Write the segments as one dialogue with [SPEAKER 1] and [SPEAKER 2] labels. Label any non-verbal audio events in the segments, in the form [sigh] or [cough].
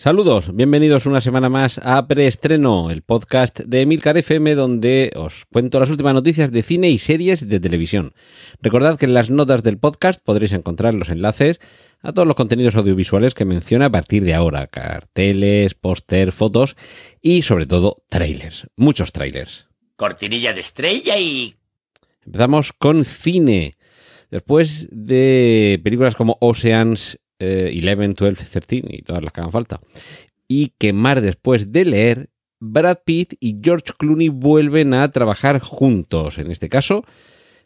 [SPEAKER 1] Saludos, bienvenidos una semana más a Preestreno, el podcast de Emilcar FM donde os cuento las últimas noticias de cine y series de televisión. Recordad que en las notas del podcast podréis encontrar los enlaces a todos los contenidos audiovisuales que menciona a partir de ahora, carteles, póster, fotos y sobre todo trailers, muchos trailers.
[SPEAKER 2] Cortinilla de estrella y...
[SPEAKER 1] Empezamos con cine. Después de películas como Oceans eh, 11, 12, 13 y todas las que hagan falta. Y quemar después de leer, Brad Pitt y George Clooney vuelven a trabajar juntos. En este caso,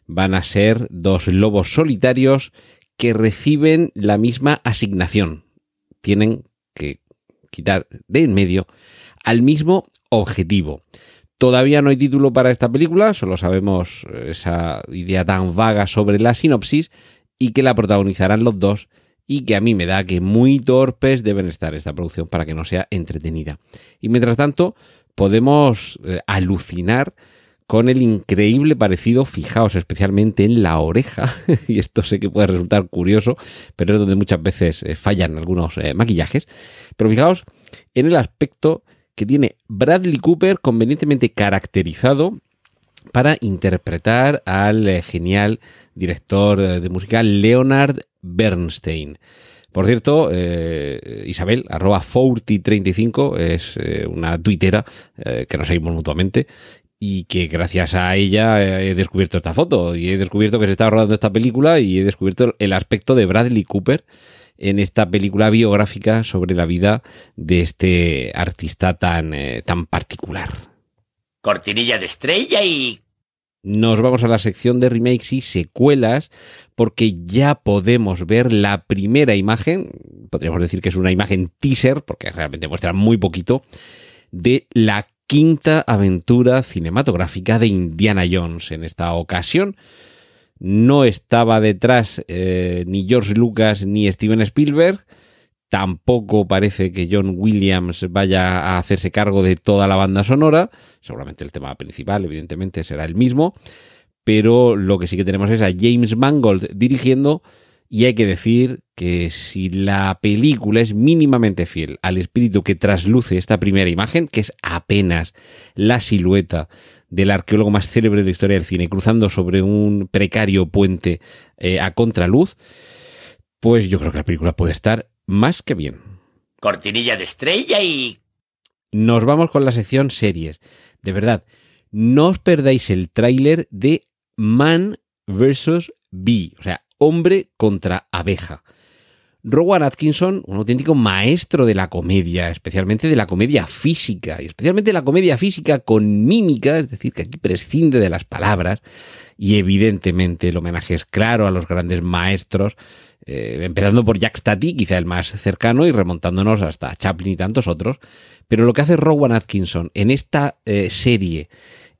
[SPEAKER 1] van a ser dos lobos solitarios que reciben la misma asignación. Tienen que quitar de en medio al mismo objetivo. Todavía no hay título para esta película, solo sabemos esa idea tan vaga sobre la sinopsis y que la protagonizarán los dos y que a mí me da que muy torpes deben estar esta producción para que no sea entretenida. Y mientras tanto, podemos eh, alucinar con el increíble parecido, fijaos especialmente en la oreja, [laughs] y esto sé que puede resultar curioso, pero es donde muchas veces eh, fallan algunos eh, maquillajes, pero fijaos en el aspecto que tiene Bradley Cooper convenientemente caracterizado para interpretar al genial director de música Leonard Bernstein. Por cierto, eh, Isabel, arroba Forty35, es eh, una tuitera eh, que nos seguimos mutuamente y que gracias a ella he descubierto esta foto y he descubierto que se estaba rodando esta película y he descubierto el aspecto de Bradley Cooper en esta película biográfica sobre la vida de este artista tan, tan particular.
[SPEAKER 2] Cortinilla de estrella y...
[SPEAKER 1] Nos vamos a la sección de remakes y secuelas porque ya podemos ver la primera imagen, podríamos decir que es una imagen teaser porque realmente muestra muy poquito, de la quinta aventura cinematográfica de Indiana Jones. En esta ocasión no estaba detrás eh, ni George Lucas ni Steven Spielberg, Tampoco parece que John Williams vaya a hacerse cargo de toda la banda sonora. Seguramente el tema principal, evidentemente, será el mismo. Pero lo que sí que tenemos es a James Mangold dirigiendo. Y hay que decir que si la película es mínimamente fiel al espíritu que trasluce esta primera imagen, que es apenas la silueta del arqueólogo más célebre de la historia del cine, cruzando sobre un precario puente eh, a contraluz, pues yo creo que la película puede estar más que bien.
[SPEAKER 2] Cortinilla de estrella y...
[SPEAKER 1] Nos vamos con la sección series. De verdad, no os perdáis el tráiler de Man vs. Bee, o sea, hombre contra abeja. Rowan Atkinson, un auténtico maestro de la comedia, especialmente de la comedia física, y especialmente de la comedia física con mímica, es decir, que aquí prescinde de las palabras, y evidentemente el homenaje es claro a los grandes maestros, eh, empezando por Jack Stati, quizá el más cercano, y remontándonos hasta Chaplin y tantos otros. Pero lo que hace Rowan Atkinson en esta eh, serie,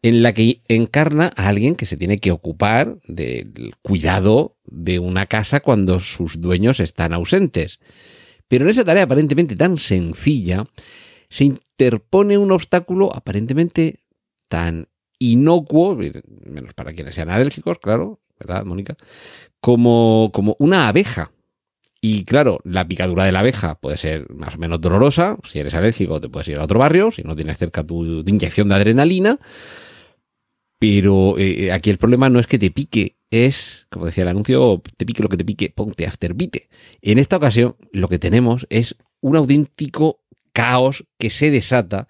[SPEAKER 1] en la que encarna a alguien que se tiene que ocupar del cuidado de una casa cuando sus dueños están ausentes. Pero en esa tarea aparentemente tan sencilla, se interpone un obstáculo aparentemente tan inocuo, menos para quienes sean alérgicos, claro, ¿verdad, Mónica? Como, como una abeja. Y claro, la picadura de la abeja puede ser más o menos dolorosa. Si eres alérgico, te puedes ir a otro barrio, si no tienes cerca tu, tu inyección de adrenalina. Pero eh, aquí el problema no es que te pique, es, como decía el anuncio, te pique lo que te pique, ponte afterbite. En esta ocasión, lo que tenemos es un auténtico caos que se desata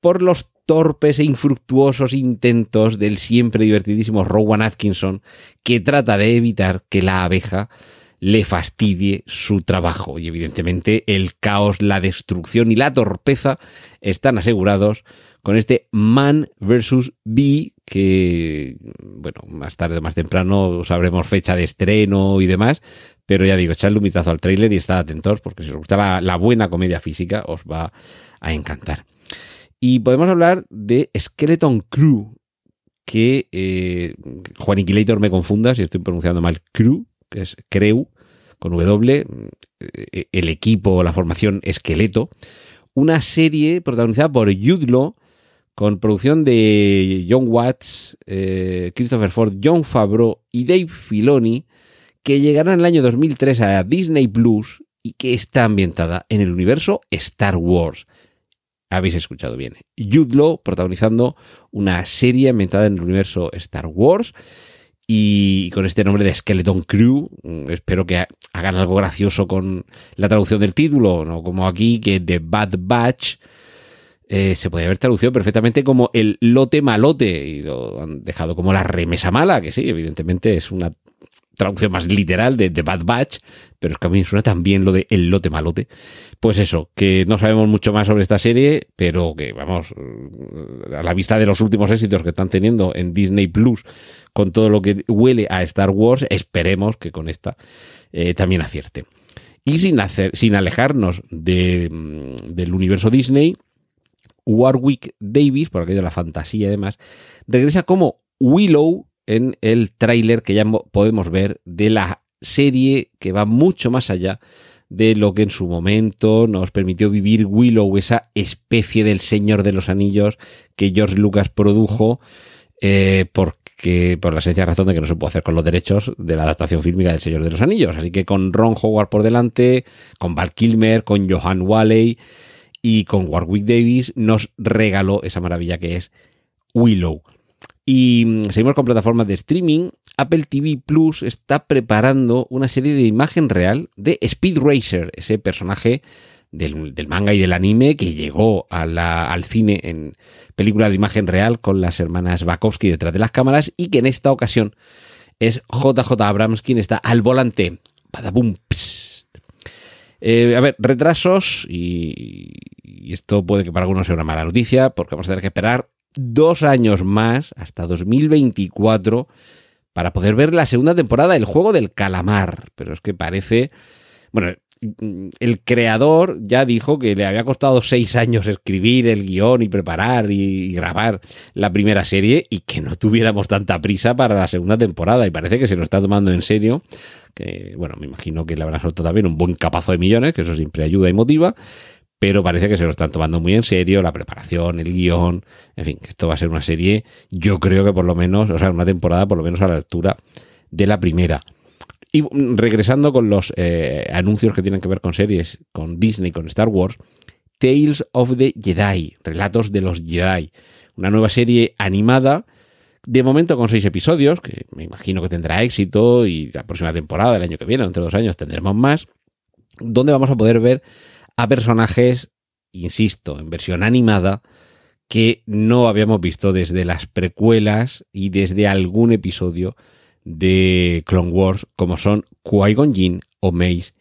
[SPEAKER 1] por los torpes e infructuosos intentos del siempre divertidísimo Rowan Atkinson, que trata de evitar que la abeja le fastidie su trabajo. Y evidentemente el caos, la destrucción y la torpeza están asegurados con este Man vs. Bee, que, bueno, más tarde o más temprano sabremos fecha de estreno y demás, pero ya digo, echadle un vistazo al tráiler y estad atentos, porque si os gusta la, buena comedia física, os va a encantar. Y podemos hablar de Skeleton Crew, que eh, Juan Inquilator me confunda si estoy pronunciando mal Crew, que es Creu, con W, eh, el equipo, la formación Esqueleto, una serie protagonizada por Law, con producción de John Watts, eh, Christopher Ford, John Favreau y Dave Filoni, que llegará en el año 2003 a Disney Plus y que está ambientada en el universo Star Wars. Habéis escuchado bien. Jude Law protagonizando una serie ambientada en el universo Star Wars y con este nombre de Skeleton Crew. mm, Espero que ha- hagan algo gracioso con la traducción del título, no como aquí que The Bad Batch eh, se podría haber traducido perfectamente como el lote malote y lo han dejado como la remesa mala, que sí, evidentemente es una traducción más literal de The Bad Batch, pero es que a mí suena también lo de el lote malote. Pues eso, que no sabemos mucho más sobre esta serie, pero que vamos, a la vista de los últimos éxitos que están teniendo en Disney Plus, con todo lo que huele a Star Wars, esperemos que con esta eh, también acierte. Y sin, hacer, sin alejarnos de, mm, del universo Disney, Warwick Davis, por aquello de la fantasía y demás, regresa como Willow en el tráiler que ya mo- podemos ver de la serie que va mucho más allá de lo que en su momento nos permitió vivir Willow, esa especie del Señor de los Anillos que George Lucas produjo, eh, porque por la sencilla razón de que no se puede hacer con los derechos de la adaptación fílmica del Señor de los Anillos. Así que con Ron Howard por delante, con Val Kilmer, con Johan Walley y con Warwick Davis nos regaló esa maravilla que es Willow. Y mm, seguimos con plataformas de streaming. Apple TV Plus está preparando una serie de imagen real de Speed Racer, ese personaje del, manga y del anime que llegó al cine en película de imagen real con las hermanas Bakowski detrás de las cámaras y que en esta ocasión es JJ Abrams quien está al volante. Padabum, psst. Eh, a ver, retrasos y, y esto puede que para algunos sea una mala noticia porque vamos a tener que esperar dos años más, hasta 2024, para poder ver la segunda temporada del juego del calamar. Pero es que parece... Bueno, el creador ya dijo que le había costado seis años escribir el guion y preparar y grabar la primera serie y que no tuviéramos tanta prisa para la segunda temporada y parece que se lo está tomando en serio que bueno, me imagino que le habrán soltado también un buen capazo de millones, que eso siempre ayuda y motiva, pero parece que se lo están tomando muy en serio, la preparación, el guion, en fin, que esto va a ser una serie, yo creo que por lo menos, o sea, una temporada por lo menos a la altura de la primera. Y regresando con los eh, anuncios que tienen que ver con series, con Disney, con Star Wars, Tales of the Jedi, Relatos de los Jedi, una nueva serie animada, de momento con seis episodios, que me imagino que tendrá éxito y la próxima temporada, el año que viene, entre dos años, tendremos más, donde vamos a poder ver a personajes, insisto, en versión animada, que no habíamos visto desde las precuelas y desde algún episodio de Clone Wars, como son Qui-Gon Jinn o Mace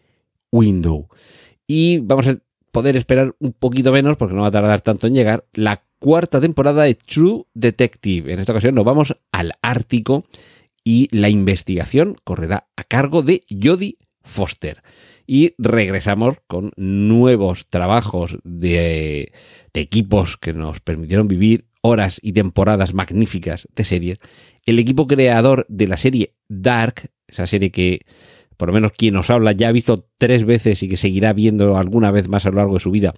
[SPEAKER 1] Window. Y vamos a poder esperar un poquito menos, porque no va a tardar tanto en llegar, la cuarta temporada de True Detective. En esta ocasión nos vamos al Ártico y la investigación correrá a cargo de Jodie Foster. Y regresamos con nuevos trabajos de, de equipos que nos permitieron vivir horas y temporadas magníficas de series. El equipo creador de la serie Dark, esa serie que por lo menos quien nos habla ya ha visto tres veces y que seguirá viendo alguna vez más a lo largo de su vida,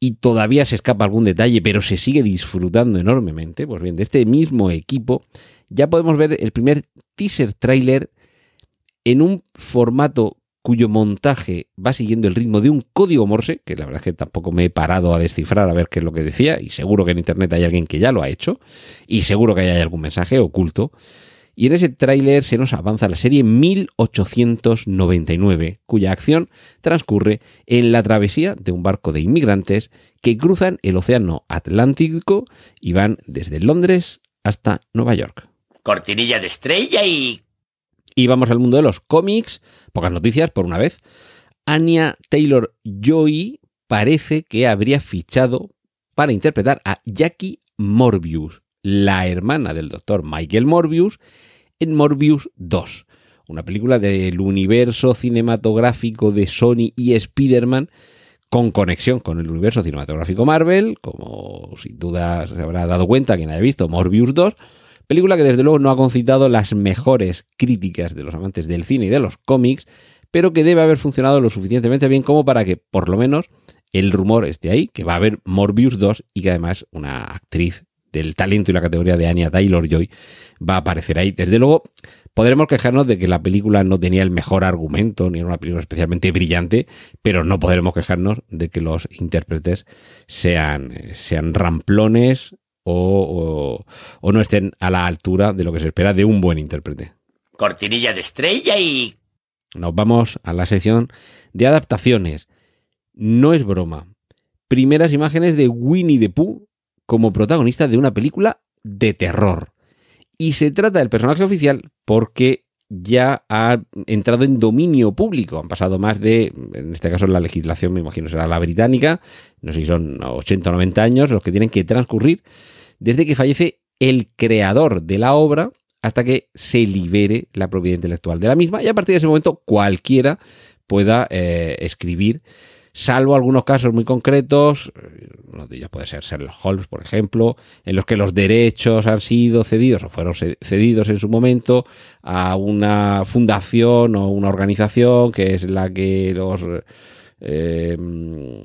[SPEAKER 1] y todavía se escapa algún detalle, pero se sigue disfrutando enormemente, pues bien, de este mismo equipo ya podemos ver el primer teaser trailer en un formato cuyo montaje va siguiendo el ritmo de un código Morse, que la verdad es que tampoco me he parado a descifrar a ver qué es lo que decía, y seguro que en Internet hay alguien que ya lo ha hecho, y seguro que hay algún mensaje oculto. Y en ese tráiler se nos avanza la serie 1899, cuya acción transcurre en la travesía de un barco de inmigrantes que cruzan el océano Atlántico y van desde Londres hasta Nueva York.
[SPEAKER 2] Cortinilla de estrella y...
[SPEAKER 1] Y vamos al mundo de los cómics. Pocas noticias por una vez. Anya Taylor Joy parece que habría fichado para interpretar a Jackie Morbius, la hermana del doctor Michael Morbius, en Morbius 2, una película del universo cinematográfico de Sony y Spider-Man con conexión con el universo cinematográfico Marvel, como sin duda se habrá dado cuenta quien haya visto Morbius 2, Película que desde luego no ha concitado las mejores críticas de los amantes del cine y de los cómics, pero que debe haber funcionado lo suficientemente bien como para que, por lo menos, el rumor esté ahí, que va a haber Morbius 2 y que además una actriz del talento y la categoría de Anya Taylor-Joy va a aparecer ahí. Desde luego, podremos quejarnos de que la película no tenía el mejor argumento, ni era una película especialmente brillante, pero no podremos quejarnos de que los intérpretes sean, sean ramplones o, o no estén a la altura de lo que se espera de un buen intérprete.
[SPEAKER 2] Cortinilla de estrella y...
[SPEAKER 1] Nos vamos a la sección de adaptaciones. No es broma. Primeras imágenes de Winnie the Pooh como protagonista de una película de terror. Y se trata del personaje oficial porque ya ha entrado en dominio público. Han pasado más de, en este caso la legislación me imagino será la británica, no sé si son 80 o 90 años los que tienen que transcurrir desde que fallece el creador de la obra hasta que se libere la propiedad intelectual de la misma. Y a partir de ese momento cualquiera pueda eh, escribir salvo algunos casos muy concretos, uno de ellos puede ser Sherlock Holmes, por ejemplo, en los que los derechos han sido cedidos o fueron cedidos en su momento a una fundación o una organización que es la que los, eh,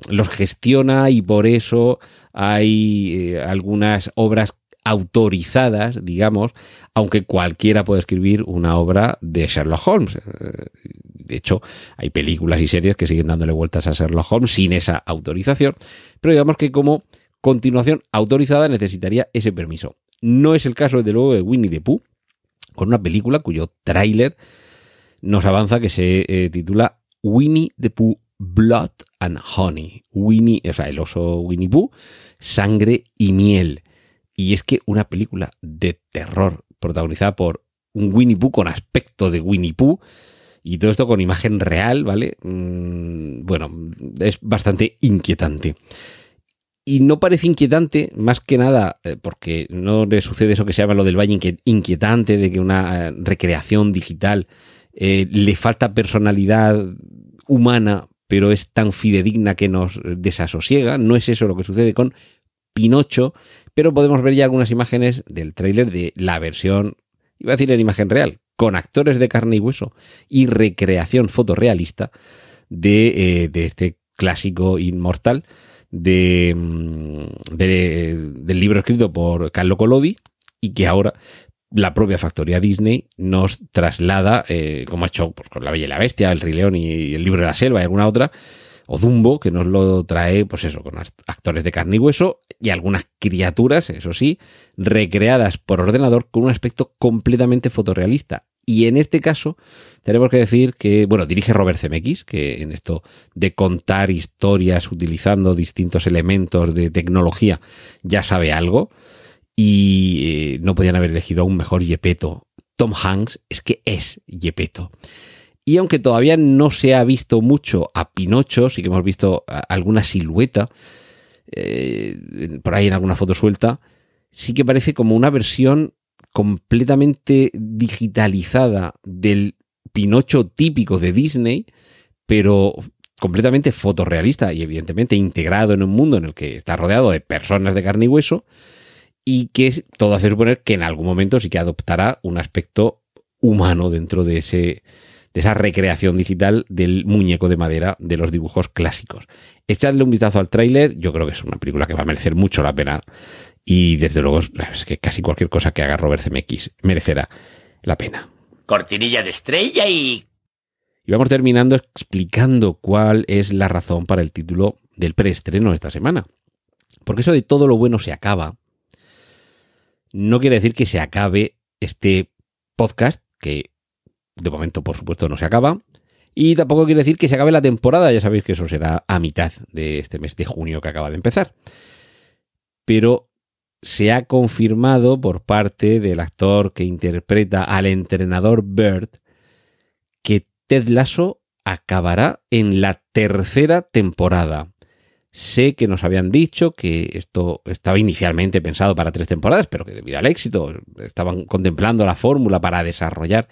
[SPEAKER 1] los gestiona y por eso hay eh, algunas obras autorizadas, digamos, aunque cualquiera puede escribir una obra de Sherlock Holmes. Eh, de hecho, hay películas y series que siguen dándole vueltas a Sherlock Holmes sin esa autorización, pero digamos que como continuación autorizada necesitaría ese permiso. No es el caso, desde luego, de Winnie the Pooh, con una película cuyo tráiler nos avanza que se eh, titula Winnie the Pooh Blood and Honey. Winnie, o sea, el oso Winnie Pooh, sangre y miel. Y es que una película de terror protagonizada por un Winnie Pooh con aspecto de Winnie Pooh y todo esto con imagen real, ¿vale? Mm, bueno, es bastante inquietante. Y no parece inquietante, más que nada, eh, porque no le sucede eso que se llama lo del valle inquietante, de que una eh, recreación digital eh, le falta personalidad humana, pero es tan fidedigna que nos desasosiega. No es eso lo que sucede con Pinocho, pero podemos ver ya algunas imágenes del tráiler de la versión, iba a decir en imagen real, con actores de carne y hueso y recreación fotorrealista de, eh, de este clásico inmortal de, mm, del libro escrito por Carlo Collodi y que ahora la propia factoría Disney nos traslada, eh, como ha hecho pues, con La Bella y la Bestia, El Rey León y El Libro de la Selva y alguna otra, o Dumbo, que nos lo trae, pues eso, con actores de carne y hueso y algunas criaturas, eso sí, recreadas por ordenador con un aspecto completamente fotorrealista. Y en este caso, tenemos que decir que, bueno, dirige Robert Zemeckis, que en esto de contar historias utilizando distintos elementos de tecnología ya sabe algo. Y eh, no podían haber elegido a un mejor Yepeto. Tom Hanks es que es Yepeto. Y aunque todavía no se ha visto mucho a Pinocho, sí que hemos visto alguna silueta eh, por ahí en alguna foto suelta, sí que parece como una versión completamente digitalizada del Pinocho típico de Disney, pero completamente fotorrealista y evidentemente integrado en un mundo en el que está rodeado de personas de carne y hueso y que todo hace suponer que en algún momento sí que adoptará un aspecto humano dentro de ese de esa recreación digital del muñeco de madera de los dibujos clásicos. Echadle un vistazo al tráiler, yo creo que es una película que va a merecer mucho la pena y desde luego es que casi cualquier cosa que haga Robert Zemeckis merecerá la pena.
[SPEAKER 2] Cortinilla de estrella y...
[SPEAKER 1] Y vamos terminando explicando cuál es la razón para el título del preestreno de esta semana. Porque eso de todo lo bueno se acaba, no quiere decir que se acabe este podcast, que de momento, por supuesto, no se acaba. Y tampoco quiere decir que se acabe la temporada, ya sabéis que eso será a mitad de este mes de junio que acaba de empezar. Pero se ha confirmado por parte del actor que interpreta al entrenador Bird que Ted Lasso acabará en la tercera temporada. Sé que nos habían dicho que esto estaba inicialmente pensado para tres temporadas, pero que debido al éxito estaban contemplando la fórmula para desarrollar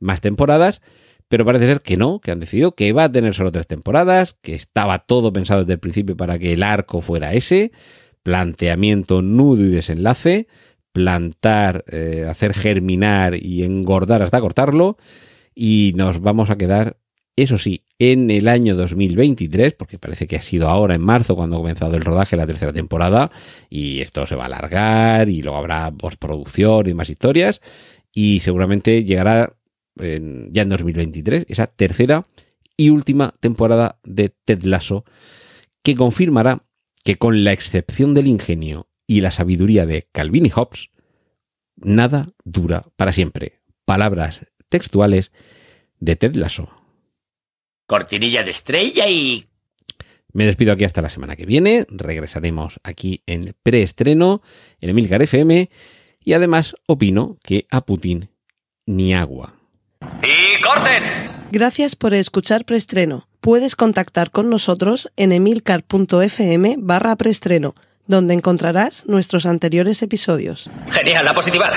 [SPEAKER 1] más temporadas, pero parece ser que no, que han decidido que va a tener solo tres temporadas, que estaba todo pensado desde el principio para que el arco fuera ese, planteamiento, nudo y desenlace, plantar, eh, hacer germinar y engordar hasta cortarlo. Y nos vamos a quedar, eso sí, en el año 2023, porque parece que ha sido ahora en marzo cuando ha comenzado el rodaje de la tercera temporada. Y esto se va a alargar y luego habrá postproducción y más historias. Y seguramente llegará en- ya en 2023 esa tercera y última temporada de Ted Lasso que confirmará que con la excepción del ingenio y la sabiduría de Calvin y Hobbes, nada dura para siempre. Palabras textuales de Ted Lasso.
[SPEAKER 2] Cortinilla de estrella y...
[SPEAKER 1] Me despido aquí hasta la semana que viene. Regresaremos aquí en preestreno en Emilcar FM. Y además opino que a Putin ni agua.
[SPEAKER 2] ¡Y corten!
[SPEAKER 3] Gracias por escuchar Preestreno. Puedes contactar con nosotros en emilcar.fm barra preestreno, donde encontrarás nuestros anteriores episodios.
[SPEAKER 2] Genial, la positiva.